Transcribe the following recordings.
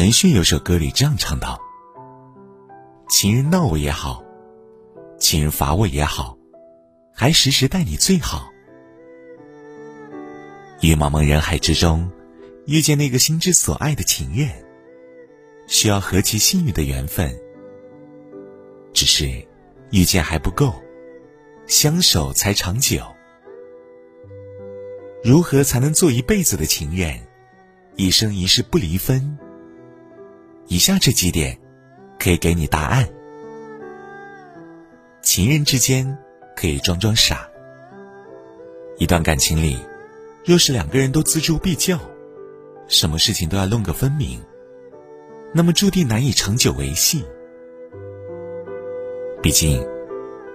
陈迅有首歌里这样唱道：“情人闹我也好，情人罚我也好，还时时待你最好。于茫茫人海之中，遇见那个心之所爱的情人，需要何其幸运的缘分。只是遇见还不够，相守才长久。如何才能做一辈子的情人，一生一世不离分？”以下这几点，可以给你答案。情人之间可以装装傻。一段感情里，若是两个人都锱铢必较，什么事情都要弄个分明，那么注定难以长久维系。毕竟，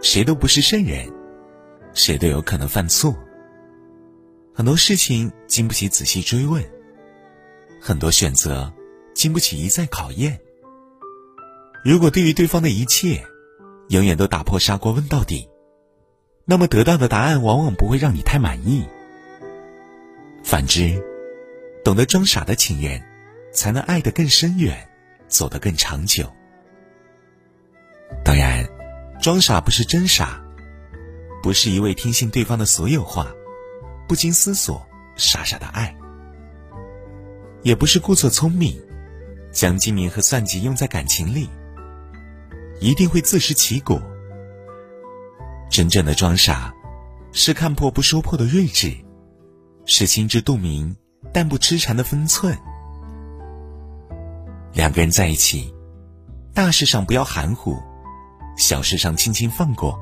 谁都不是圣人，谁都有可能犯错。很多事情经不起仔细追问，很多选择。经不起一再考验。如果对于对方的一切，永远都打破砂锅问到底，那么得到的答案往往不会让你太满意。反之，懂得装傻的情人，才能爱得更深远，走得更长久。当然，装傻不是真傻，不是一味听信对方的所有话，不经思索傻傻的爱，也不是故作聪明。将精明和算计用在感情里，一定会自食其果。真正的装傻，是看破不说破的睿智，是心知肚明但不痴缠的分寸。两个人在一起，大事上不要含糊，小事上轻轻放过，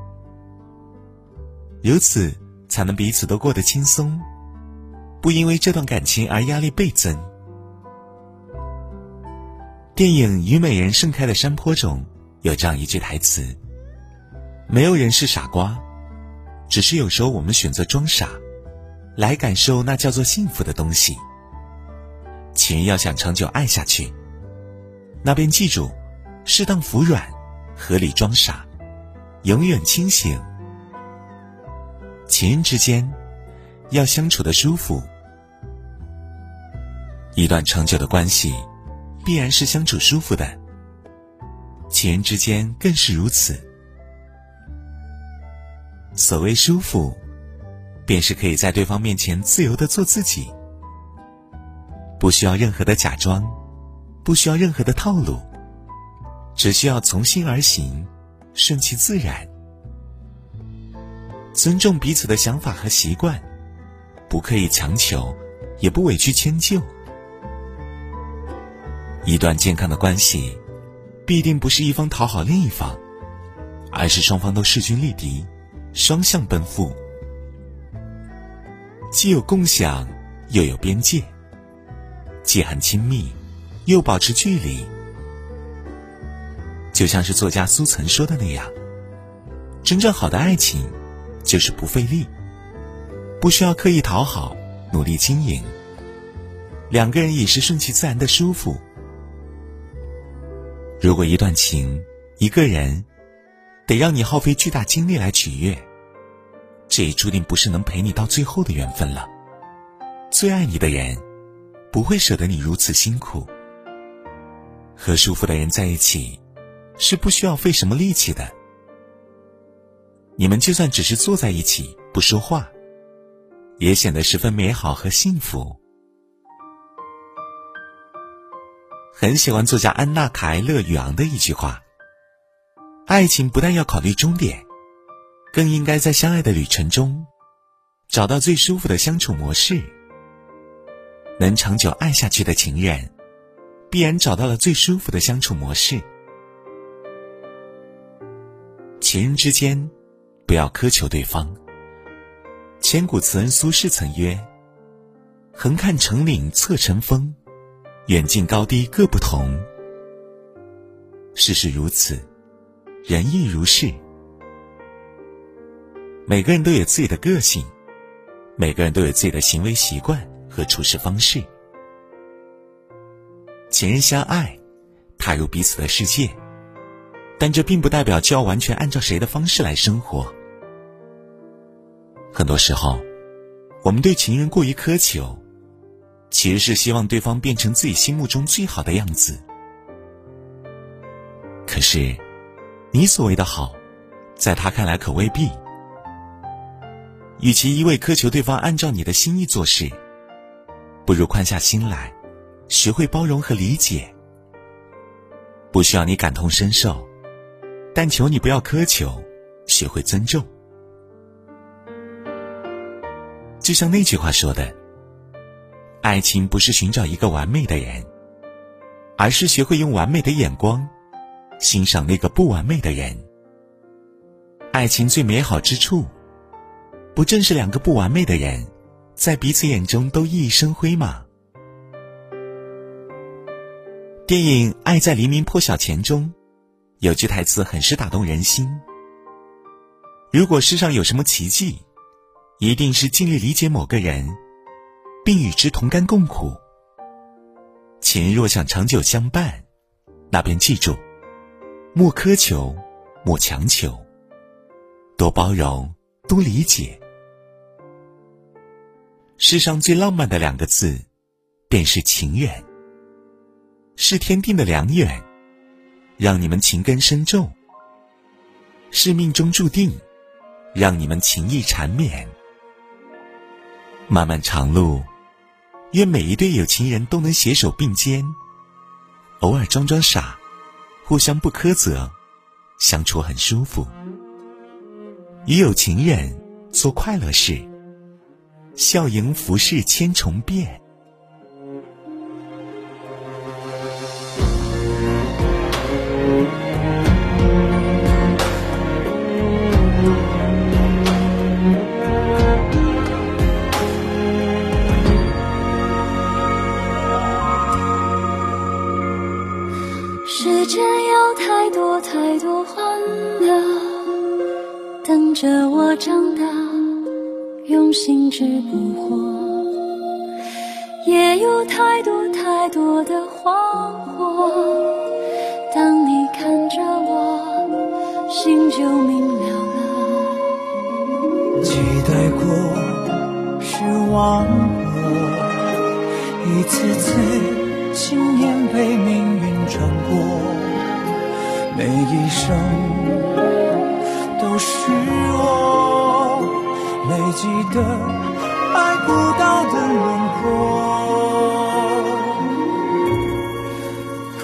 如此才能彼此都过得轻松，不因为这段感情而压力倍增。电影《虞美人盛开的山坡》中有这样一句台词：“没有人是傻瓜，只是有时候我们选择装傻，来感受那叫做幸福的东西。情人要想长久爱下去，那便记住，适当服软，合理装傻，永远清醒。情人之间要相处的舒服，一段长久的关系。”必然是相处舒服的，情人之间更是如此。所谓舒服，便是可以在对方面前自由的做自己，不需要任何的假装，不需要任何的套路，只需要从心而行，顺其自然，尊重彼此的想法和习惯，不刻意强求，也不委屈迁就。一段健康的关系，必定不是一方讨好另一方，而是双方都势均力敌，双向奔赴，既有共享，又有边界；既很亲密，又保持距离。就像是作家苏岑说的那样，真正好的爱情，就是不费力，不需要刻意讨好，努力经营，两个人也是顺其自然的舒服。如果一段情，一个人，得让你耗费巨大精力来取悦，这也注定不是能陪你到最后的缘分了。最爱你的人，不会舍得你如此辛苦。和舒服的人在一起，是不需要费什么力气的。你们就算只是坐在一起不说话，也显得十分美好和幸福。很喜欢作家安娜·卡埃勒·与昂的一句话：“爱情不但要考虑终点，更应该在相爱的旅程中，找到最舒服的相处模式。能长久爱下去的情人，必然找到了最舒服的相处模式。情人之间，不要苛求对方。千古词人苏轼曾曰：‘横看成岭侧成峰。’”远近高低各不同，事事如此，人亦如是。每个人都有自己的个性，每个人都有自己的行为习惯和处事方式。情人相爱，踏入彼此的世界，但这并不代表就要完全按照谁的方式来生活。很多时候，我们对情人过于苛求。其实是希望对方变成自己心目中最好的样子。可是，你所谓的好，在他看来可未必。与其一味苛求对方按照你的心意做事，不如宽下心来，学会包容和理解。不需要你感同身受，但求你不要苛求，学会尊重。就像那句话说的：“爱情不是寻找一个完美的人，而是学会用完美的眼光欣赏那个不完美的人。”爱情最美好之处，不正是两个不完美的人，在彼此眼中都熠熠生辉吗？电影《爱在黎明破晓前》中，有句台词很是打动人心：“如果世上有什么奇迹，一定是尽力理解某个人，并与之同甘共苦。情若想长久相伴，那便记住：莫苛求，莫强求。”多包容，多理解。世上最浪漫的两个字，便是情缘。是天定的良缘，让你们情根深重；是命中注定，让你们情意缠绵。漫漫长路，愿每一对有情人都能携手并肩，偶尔装装傻，互相不苛责，相处很舒服。与有情人做快乐事，笑迎浮世千重变。着我长大，用心只不惑，也有太多太多的惶惑。当你看着我，心就明了了。期待过，失望过，一次次经验被命运穿过，每一生。都是我累积的爱不到的轮廓。不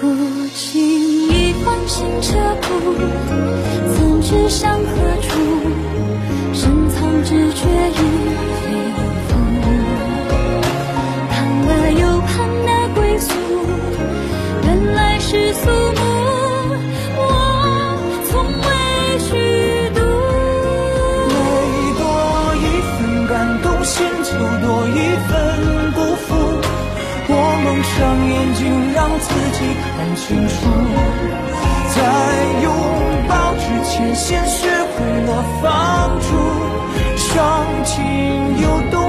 经意唤醒彻骨，曾知向何处？深藏知觉眼睛让自己看清楚，在拥抱之前先学会了放逐，伤情有多？